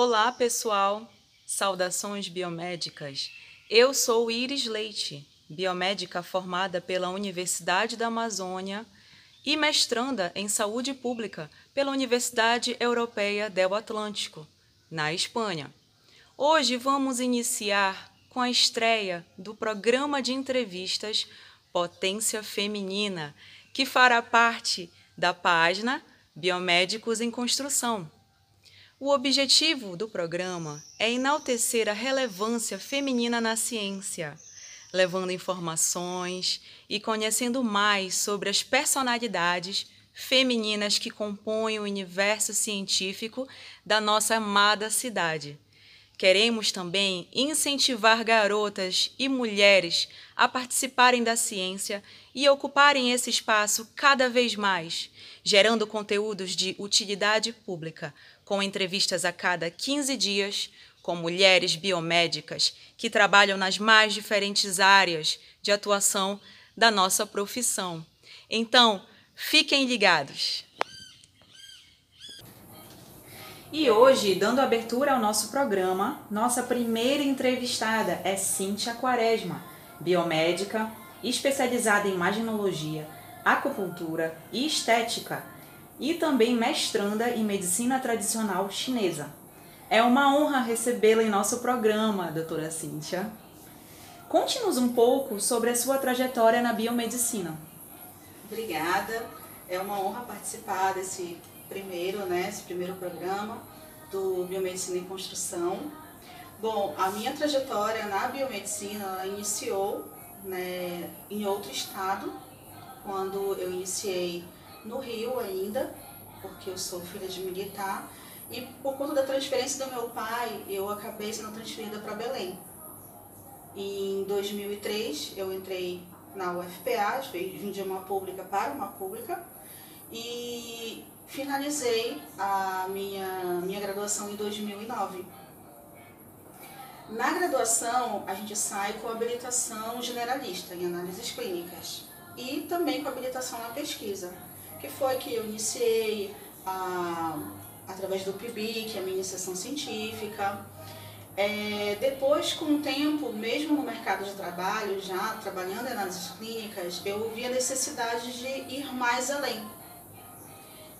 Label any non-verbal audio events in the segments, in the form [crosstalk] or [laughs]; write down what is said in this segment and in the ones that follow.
Olá, pessoal! Saudações biomédicas! Eu sou Iris Leite, biomédica formada pela Universidade da Amazônia e mestranda em Saúde Pública pela Universidade Europeia del Atlântico, na Espanha. Hoje vamos iniciar com a estreia do programa de entrevistas Potência Feminina, que fará parte da página Biomédicos em Construção. O objetivo do programa é enaltecer a relevância feminina na ciência, levando informações e conhecendo mais sobre as personalidades femininas que compõem o universo científico da nossa amada cidade. Queremos também incentivar garotas e mulheres a participarem da ciência e ocuparem esse espaço cada vez mais, gerando conteúdos de utilidade pública, com entrevistas a cada 15 dias com mulheres biomédicas que trabalham nas mais diferentes áreas de atuação da nossa profissão. Então, fiquem ligados! E hoje, dando abertura ao nosso programa, nossa primeira entrevistada é Cíntia Quaresma, biomédica, especializada em imaginologia, acupuntura e estética, e também mestranda em medicina tradicional chinesa. É uma honra recebê-la em nosso programa, doutora Cíntia. Conte-nos um pouco sobre a sua trajetória na biomedicina. Obrigada. É uma honra participar desse primeiro, né, esse primeiro programa do Biomedicina em Construção. Bom, a minha trajetória na biomedicina iniciou né, em outro estado, quando eu iniciei no Rio ainda, porque eu sou filha de militar, e por conta da transferência do meu pai, eu acabei sendo transferida para Belém. Em 2003 eu entrei na UFPA, vim de uma pública para uma pública, e finalizei a minha, minha graduação em 2009. Na graduação, a gente sai com habilitação generalista em análises clínicas e também com habilitação na pesquisa, que foi que eu iniciei a, através do PIBIC, a minha iniciação científica. É, depois, com o tempo, mesmo no mercado de trabalho, já trabalhando em análises clínicas, eu vi a necessidade de ir mais além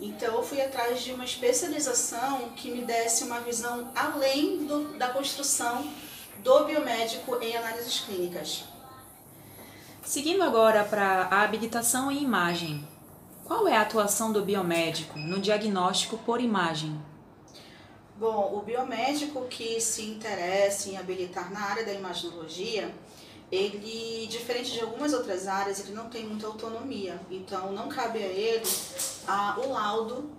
então eu fui atrás de uma especialização que me desse uma visão além do, da construção do biomédico em análises clínicas. Seguindo agora para a habilitação em imagem. Qual é a atuação do biomédico no diagnóstico por imagem? Bom, o biomédico que se interessa em habilitar na área da imaginologia, ele, diferente de algumas outras áreas, ele não tem muita autonomia. Então, não cabe a ele a, o laudo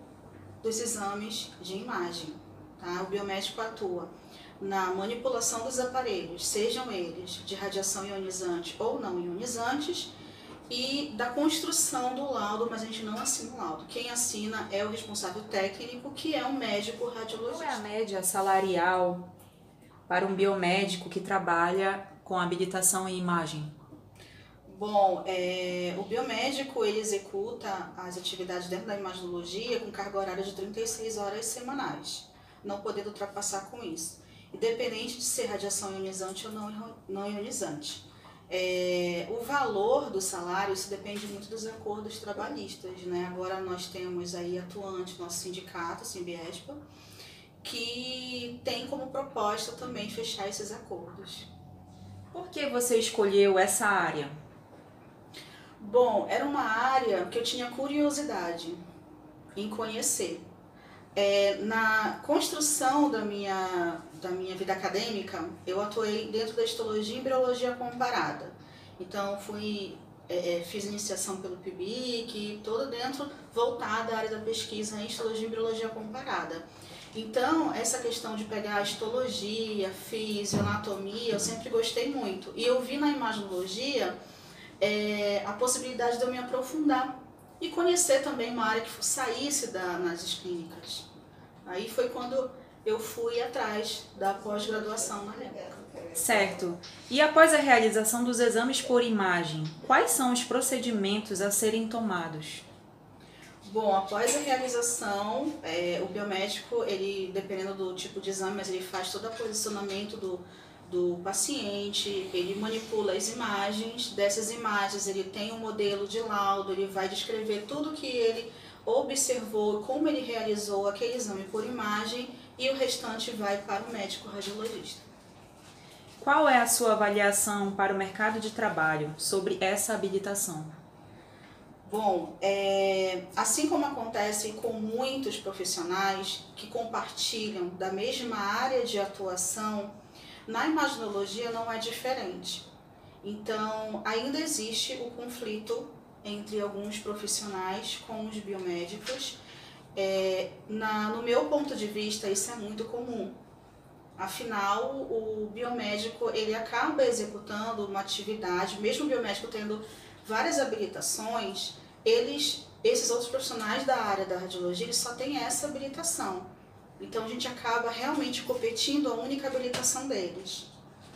dos exames de imagem. Tá? O biomédico atua na manipulação dos aparelhos, sejam eles de radiação ionizante ou não ionizantes, e da construção do laudo, mas a gente não assina o laudo. Quem assina é o responsável técnico, que é um médico radiologista. Qual é a média salarial para um biomédico que trabalha com habilitação em imagem? Bom, é, o biomédico ele executa as atividades dentro da imaginologia com carga horária de 36 horas semanais, não podendo ultrapassar com isso, independente de ser radiação ionizante ou não, não ionizante. É, o valor do salário, isso depende muito dos acordos trabalhistas, né? Agora nós temos aí atuante nosso sindicato, Simbiespa, que tem como proposta também fechar esses acordos. Por que você escolheu essa área? Bom, era uma área que eu tinha curiosidade em conhecer. É, na construção da minha, da minha vida acadêmica, eu atuei dentro da histologia e embriologia comparada. Então, fui, é, é fiz iniciação pelo PIBIC, toda dentro voltada à área da pesquisa em histologia e embriologia comparada. Então, essa questão de pegar histologia, fisioanatomia, eu sempre gostei muito. E eu vi na imaginologia é, a possibilidade de eu me aprofundar e conhecer também uma área que saísse da análises clínicas. Aí foi quando eu fui atrás da pós-graduação na época. Certo. E após a realização dos exames por imagem, quais são os procedimentos a serem tomados? Bom, após a realização, é, o biomédico, ele, dependendo do tipo de exame, mas ele faz todo o posicionamento do, do paciente, ele manipula as imagens, dessas imagens ele tem um modelo de laudo, ele vai descrever tudo que ele observou, como ele realizou aquele exame por imagem e o restante vai para o médico radiologista. Qual é a sua avaliação para o mercado de trabalho sobre essa habilitação? Bom, é, assim como acontece com muitos profissionais que compartilham da mesma área de atuação, na imaginologia não é diferente. Então, ainda existe o conflito entre alguns profissionais com os biomédicos. É, na, no meu ponto de vista, isso é muito comum. Afinal, o biomédico ele acaba executando uma atividade, mesmo o biomédico tendo várias habilitações, eles, esses outros profissionais da área da radiologia, eles só têm essa habilitação. Então a gente acaba realmente competindo a única habilitação deles.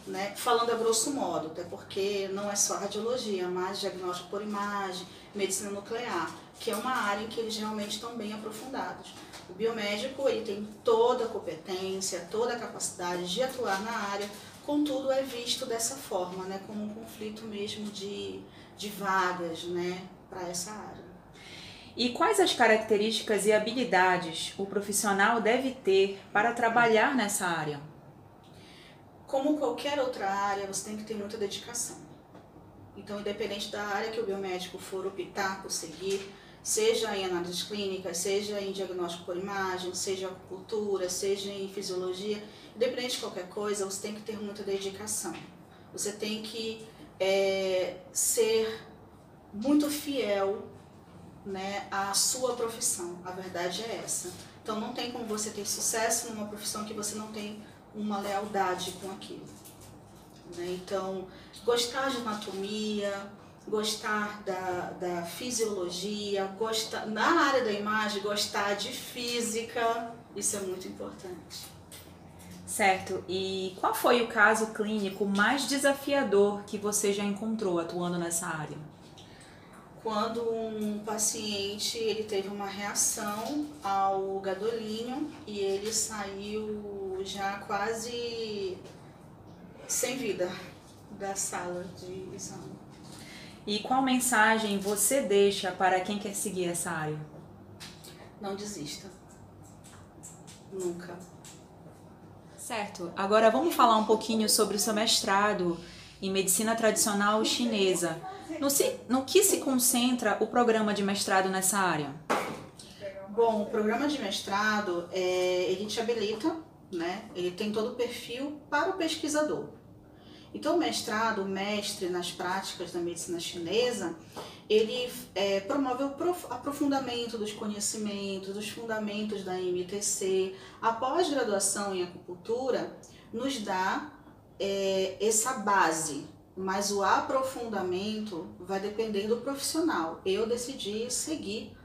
Né? Falando a grosso modo, até porque não é só radiologia, mas diagnóstico por imagem, medicina nuclear, que é uma área em que eles realmente estão bem aprofundados. O biomédico ele tem toda a competência, toda a capacidade de atuar na área, contudo é visto dessa forma, né? como um conflito mesmo de, de vagas, né? para essa área. E quais as características e habilidades o profissional deve ter para trabalhar nessa área? Como qualquer outra área, você tem que ter muita dedicação. Então, independente da área que o biomédico for optar por seguir, seja em análises clínicas, seja em diagnóstico por imagem, seja em acupuntura, seja em fisiologia, independente de qualquer coisa, você tem que ter muita dedicação. Você tem que é, ser muito fiel né, à sua profissão. A verdade é essa. Então não tem como você ter sucesso numa profissão que você não tem uma lealdade com aquilo. Né? Então, gostar de anatomia, gostar da, da fisiologia, gostar, na área da imagem, gostar de física, isso é muito importante. Certo. E qual foi o caso clínico mais desafiador que você já encontrou atuando nessa área? quando um paciente ele teve uma reação ao gadolínio e ele saiu já quase sem vida da sala de exame. E qual mensagem você deixa para quem quer seguir essa área? Não desista. Nunca. Certo. Agora vamos falar um pouquinho sobre o seu mestrado em medicina tradicional chinesa. No, no que se concentra o programa de mestrado nessa área? Bom, o programa de mestrado, é, ele te habilita, né? ele tem todo o perfil para o pesquisador. Então, o mestrado, o mestre nas práticas da medicina chinesa, ele é, promove o aprofundamento dos conhecimentos, dos fundamentos da MTC. A pós-graduação em acupuntura nos dá é, essa base, mas o aprofundamento vai depender do profissional. Eu decidi seguir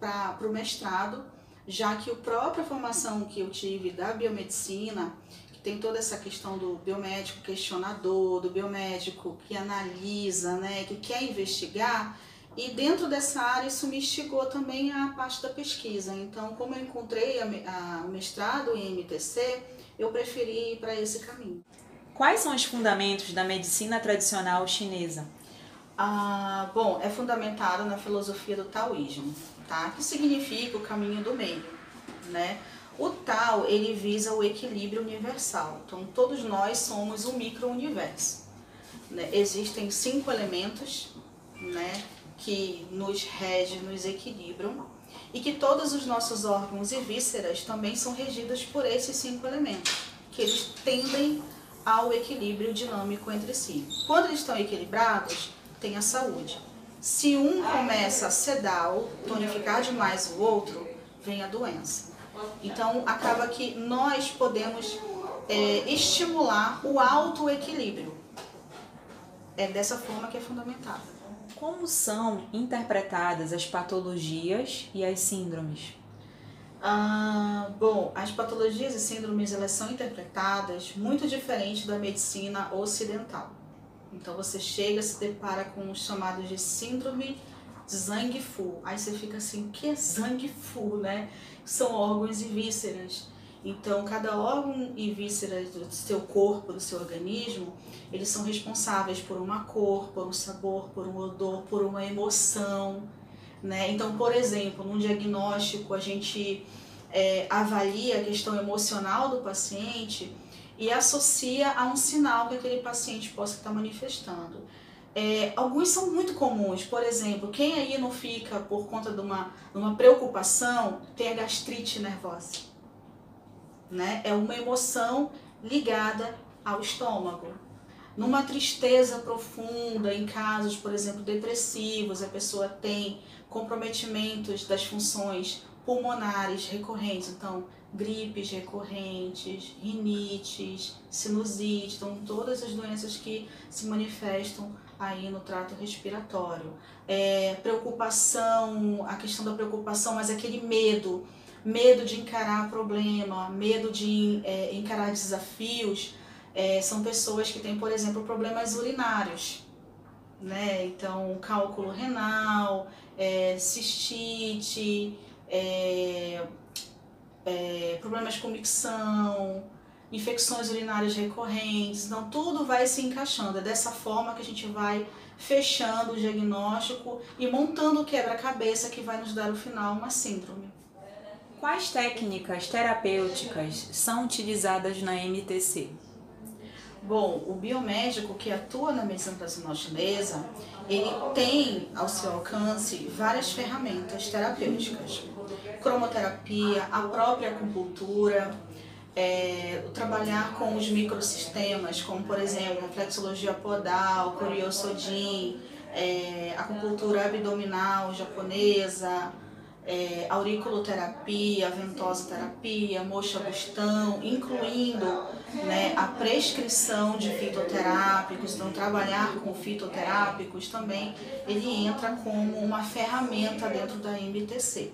para o mestrado, já que a própria formação que eu tive da biomedicina, que tem toda essa questão do biomédico questionador, do biomédico que analisa, né, que quer investigar, e dentro dessa área isso me instigou também a parte da pesquisa. Então, como eu encontrei o mestrado em MTC, eu preferi ir para esse caminho. Quais são os fundamentos da medicina tradicional chinesa? Ah, bom, é fundamentado na filosofia do taoísmo, tá? Que significa o caminho do meio, né? O Tao, ele visa o equilíbrio universal. Então, todos nós somos um micro-universo. Né? Existem cinco elementos, né, que nos regem, nos equilibram, e que todos os nossos órgãos e vísceras também são regidos por esses cinco elementos, que eles tendem ao equilíbrio dinâmico entre si. Quando eles estão equilibrados, tem a saúde. Se um começa a sedar ou tonificar demais o outro, vem a doença. Então, acaba que nós podemos é, estimular o autoequilíbrio. É dessa forma que é fundamental. Como são interpretadas as patologias e as síndromes? Ah, bom, as patologias e síndromes elas são interpretadas muito diferente da medicina ocidental. Então você chega, se depara com os chamados de síndrome Zangfu. Aí você fica assim, o que é Zangfu, né? São órgãos e vísceras. Então, cada órgão e víscera do seu corpo, do seu organismo, eles são responsáveis por uma cor, por um sabor, por um odor, por uma emoção, né? Então, por exemplo, num diagnóstico, a gente é, avalia a questão emocional do paciente e associa a um sinal que aquele paciente possa estar manifestando. É, alguns são muito comuns, por exemplo, quem aí não fica por conta de uma, uma preocupação tem a gastrite nervosa. Né? É uma emoção ligada ao estômago. Numa tristeza profunda, em casos, por exemplo, depressivos, a pessoa tem comprometimentos das funções pulmonares recorrentes, então gripes recorrentes, rinites, sinusite, então todas as doenças que se manifestam aí no trato respiratório. É, preocupação, a questão da preocupação, mas aquele medo, medo de encarar problema, medo de é, encarar desafios, é, são pessoas que têm, por exemplo, problemas urinários, né? Então, cálculo renal, é, cistite, é, é, problemas com micção, infecções urinárias recorrentes, então tudo vai se encaixando. É dessa forma que a gente vai fechando o diagnóstico e montando o quebra-cabeça que vai nos dar no final uma síndrome. Quais técnicas terapêuticas são utilizadas na MTC? Bom, o biomédico que atua na medicina tradicional chinesa, ele tem ao seu alcance várias ferramentas terapêuticas. Cromoterapia, a própria acupuntura, é, trabalhar com os microsistemas, como por exemplo flexologia podal, Koryosojin, é, acupuntura abdominal japonesa, é, auriculoterapia, ventosoterapia, moxa bustão, incluindo né, a prescrição de fitoterápicos, então trabalhar com fitoterápicos também, ele entra como uma ferramenta dentro da MTC.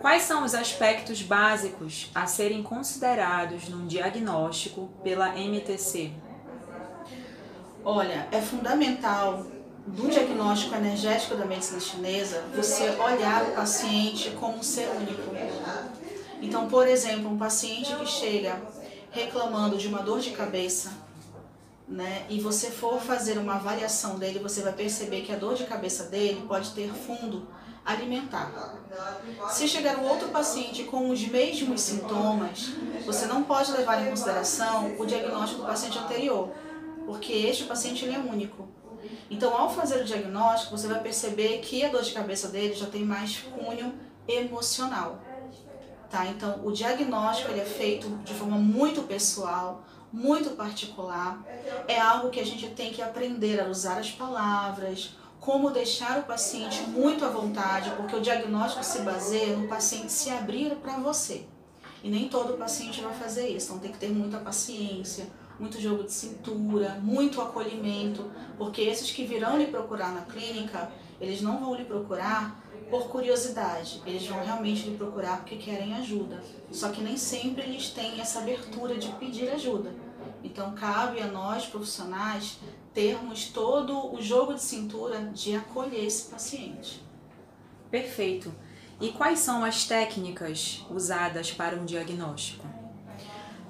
Quais são os aspectos básicos a serem considerados num diagnóstico pela MTC? Olha, é fundamental do diagnóstico energético da medicina chinesa, você olhar o paciente como um ser único. Então, por exemplo, um paciente que chega reclamando de uma dor de cabeça, né, e você for fazer uma avaliação dele, você vai perceber que a dor de cabeça dele pode ter fundo alimentar. Se chegar um outro paciente com os mesmos sintomas, você não pode levar em consideração o diagnóstico do paciente anterior, porque este paciente ele é único. Então, ao fazer o diagnóstico, você vai perceber que a dor de cabeça dele já tem mais cunho emocional. Tá? Então, o diagnóstico ele é feito de forma muito pessoal, muito particular. É algo que a gente tem que aprender a usar as palavras, como deixar o paciente muito à vontade, porque o diagnóstico se baseia no paciente se abrir para você. E nem todo paciente vai fazer isso, então tem que ter muita paciência, muito jogo de cintura, muito acolhimento, porque esses que virão lhe procurar na clínica, eles não vão lhe procurar por curiosidade, eles vão realmente lhe procurar porque querem ajuda. Só que nem sempre eles têm essa abertura de pedir ajuda. Então cabe a nós profissionais termos todo o jogo de cintura de acolher esse paciente. Perfeito. E quais são as técnicas usadas para um diagnóstico?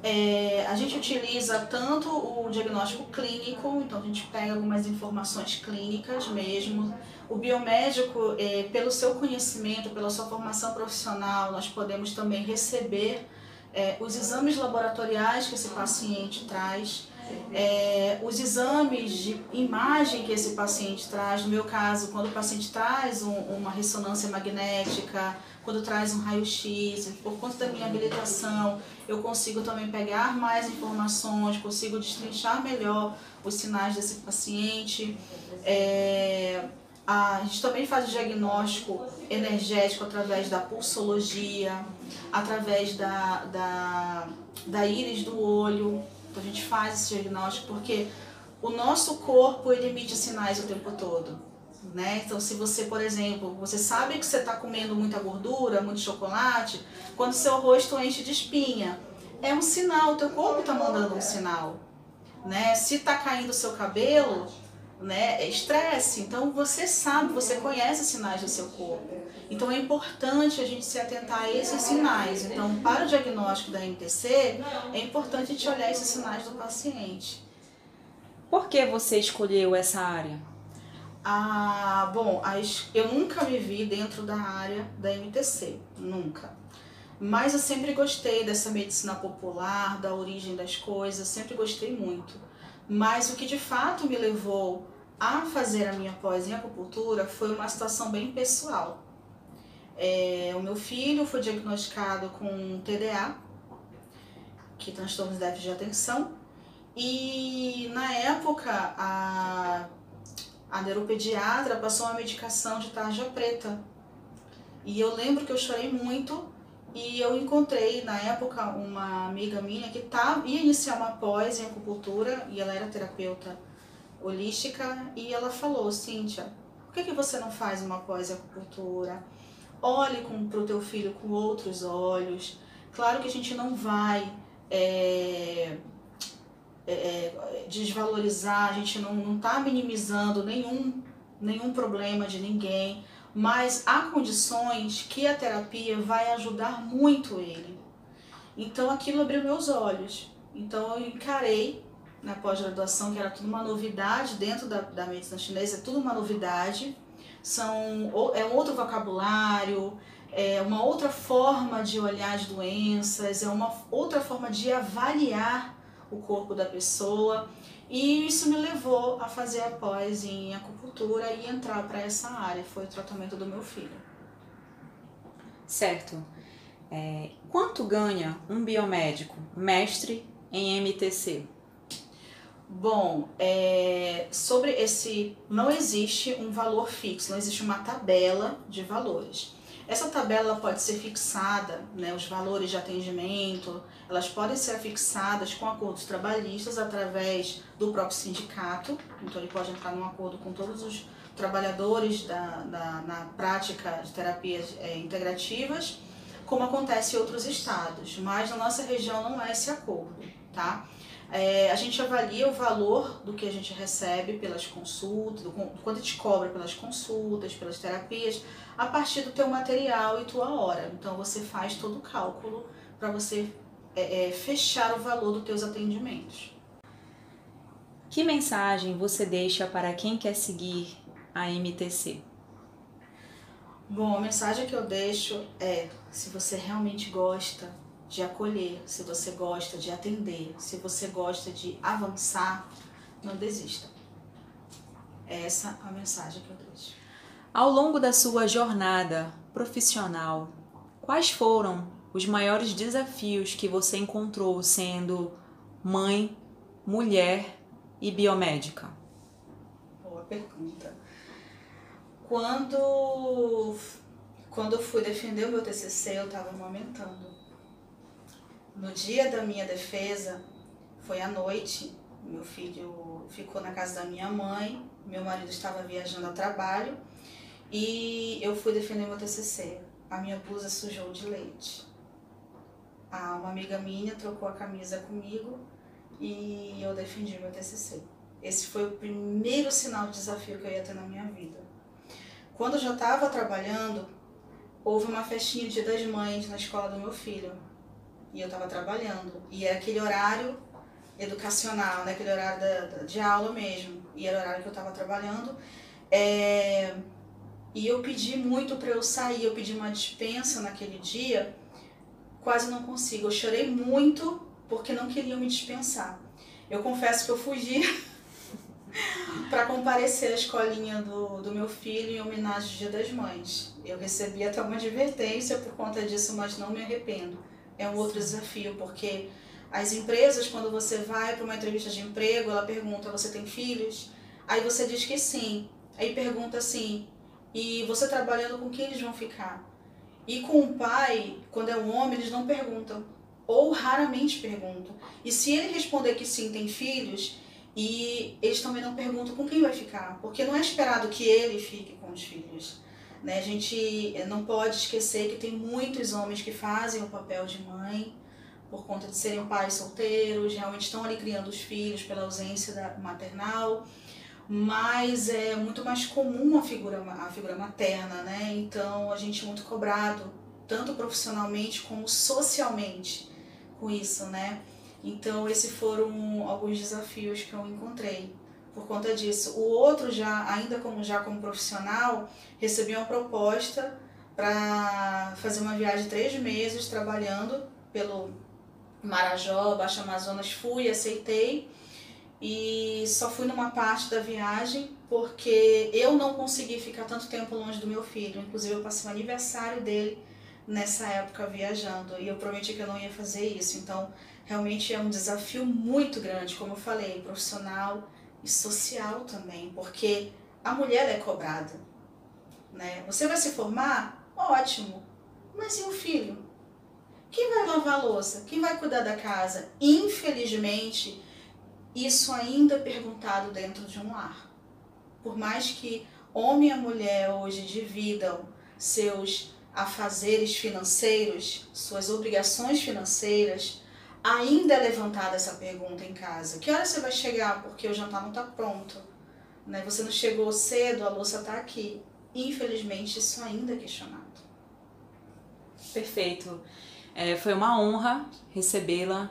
É, a gente utiliza tanto o diagnóstico clínico, então a gente pega algumas informações clínicas mesmo. O biomédico, é, pelo seu conhecimento, pela sua formação profissional, nós podemos também receber é, os exames laboratoriais que esse paciente traz, é, os exames de imagem que esse paciente traz. No meu caso, quando o paciente traz um, uma ressonância magnética, quando traz um raio-x, por conta da minha habilitação, eu consigo também pegar mais informações, consigo destrinchar melhor os sinais desse paciente. É, a gente também faz o diagnóstico energético através da pulsologia, através da, da, da íris do olho. Então a gente faz esse diagnóstico porque o nosso corpo ele emite sinais o tempo todo. Né? Então, se você, por exemplo, você sabe que você está comendo muita gordura, muito chocolate, quando seu rosto enche de espinha, é um sinal, o teu corpo está mandando um sinal. Né? Se está caindo o seu cabelo, né? É estresse. Então você sabe, você conhece os sinais do seu corpo. Então é importante a gente se atentar a esses sinais. Então, para o diagnóstico da MTC, é importante a gente olhar esses sinais do paciente. Por que você escolheu essa área? Ah, bom, eu nunca me vi dentro da área da MTC, nunca. Mas eu sempre gostei dessa medicina popular, da origem das coisas, sempre gostei muito. Mas o que de fato me levou a fazer a minha pós em acupuntura foi uma situação bem pessoal. É, o meu filho foi diagnosticado com TDA, que é transtorno de déficit de atenção, e na época a, a neuropediatra passou uma medicação de tarja preta. E eu lembro que eu chorei muito e eu encontrei na época uma amiga minha que tá, ia iniciar uma pós em acupuntura e ela era terapeuta holística e ela falou, Cíntia, por que, que você não faz uma pós em acupuntura? Olhe para o teu filho com outros olhos. Claro que a gente não vai é, é, é desvalorizar, a gente não está minimizando nenhum, nenhum problema de ninguém mas há condições que a terapia vai ajudar muito ele. Então aquilo abriu meus olhos. Então eu encarei na pós-graduação que era tudo uma novidade dentro da, da medicina chinesa, é tudo uma novidade. São, é um outro vocabulário, é uma outra forma de olhar as doenças, é uma outra forma de avaliar o corpo da pessoa. E isso me levou a fazer a pós em acupuntura e entrar para essa área. Foi o tratamento do meu filho. Certo. É, quanto ganha um biomédico mestre em MTC? Bom, é, sobre esse. Não existe um valor fixo, não existe uma tabela de valores. Essa tabela pode ser fixada, né, os valores de atendimento, elas podem ser fixadas com acordos trabalhistas através do próprio sindicato, então ele pode entrar num acordo com todos os trabalhadores da, da na prática de terapias é, integrativas, como acontece em outros estados, mas na nossa região não há esse acordo, tá? É, a gente avalia o valor do que a gente recebe pelas consultas, do, do quanto a gente cobra pelas consultas, pelas terapias, a partir do teu material e tua hora. Então você faz todo o cálculo para você é, é, fechar o valor dos teus atendimentos. Que mensagem você deixa para quem quer seguir a MTC? Bom, a mensagem que eu deixo é: se você realmente gosta de acolher, se você gosta de atender, se você gosta de avançar, não desista. É essa a mensagem que eu deixo. Ao longo da sua jornada profissional, quais foram os maiores desafios que você encontrou sendo mãe, mulher e biomédica? Boa pergunta. Quando, quando eu fui defender o meu TCC, eu estava amamentando. No dia da minha defesa, foi à noite, meu filho ficou na casa da minha mãe, meu marido estava viajando a trabalho e eu fui defender meu TCC. A minha blusa sujou de leite a uma amiga minha trocou a camisa comigo e eu defendi meu TCC. Esse foi o primeiro sinal de desafio que eu ia ter na minha vida. Quando eu já estava trabalhando, houve uma festinha de Dia das Mães na escola do meu filho. E eu estava trabalhando. E era aquele horário educacional, né? aquele horário da, de aula mesmo. E era o horário que eu estava trabalhando. É... E eu pedi muito para eu sair, eu pedi uma dispensa naquele dia quase não consigo. Eu chorei muito porque não queriam me dispensar. Eu confesso que eu fugi [laughs] para comparecer à escolinha do, do meu filho em homenagem ao Dia das Mães. Eu recebi até uma advertência por conta disso, mas não me arrependo. É um outro desafio, porque as empresas, quando você vai para uma entrevista de emprego, ela pergunta: Você tem filhos? Aí você diz que sim. Aí pergunta assim: E você trabalhando com quem eles vão ficar? E com o pai, quando é um homem, eles não perguntam. Ou raramente perguntam. E se ele responder que sim, tem filhos, e eles também não perguntam com quem vai ficar. Porque não é esperado que ele fique com os filhos. Né? A gente não pode esquecer que tem muitos homens que fazem o papel de mãe por conta de serem pais solteiros, realmente estão ali criando os filhos pela ausência da maternal. mas é muito mais comum a figura, a figura materna, né? Então a gente é muito cobrado, tanto profissionalmente como socialmente, com isso, né? Então esses foram alguns desafios que eu encontrei por conta disso. O outro já, ainda como já como profissional, recebi uma proposta para fazer uma viagem de três meses trabalhando pelo Marajó, Baixo Amazonas, fui, aceitei e só fui numa parte da viagem porque eu não consegui ficar tanto tempo longe do meu filho. Inclusive, eu passei o aniversário dele nessa época viajando e eu prometi que eu não ia fazer isso. Então, realmente é um desafio muito grande, como eu falei, profissional e social também, porque a mulher é cobrada. Né? Você vai se formar? Ótimo. Mas e o filho? Quem vai lavar a louça? Quem vai cuidar da casa? Infelizmente, isso ainda é perguntado dentro de um lar. Por mais que homem e mulher hoje dividam seus afazeres financeiros, suas obrigações financeiras, ainda é levantada essa pergunta em casa. Que hora você vai chegar? Porque o jantar não está pronto. Né? Você não chegou cedo, a louça está aqui. Infelizmente, isso ainda é questionado. Perfeito. É, foi uma honra recebê-la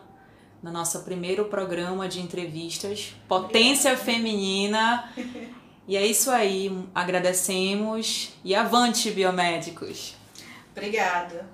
no nosso primeiro programa de entrevistas, Potência Obrigada. Feminina. E é isso aí, agradecemos e avante, biomédicos! Obrigada!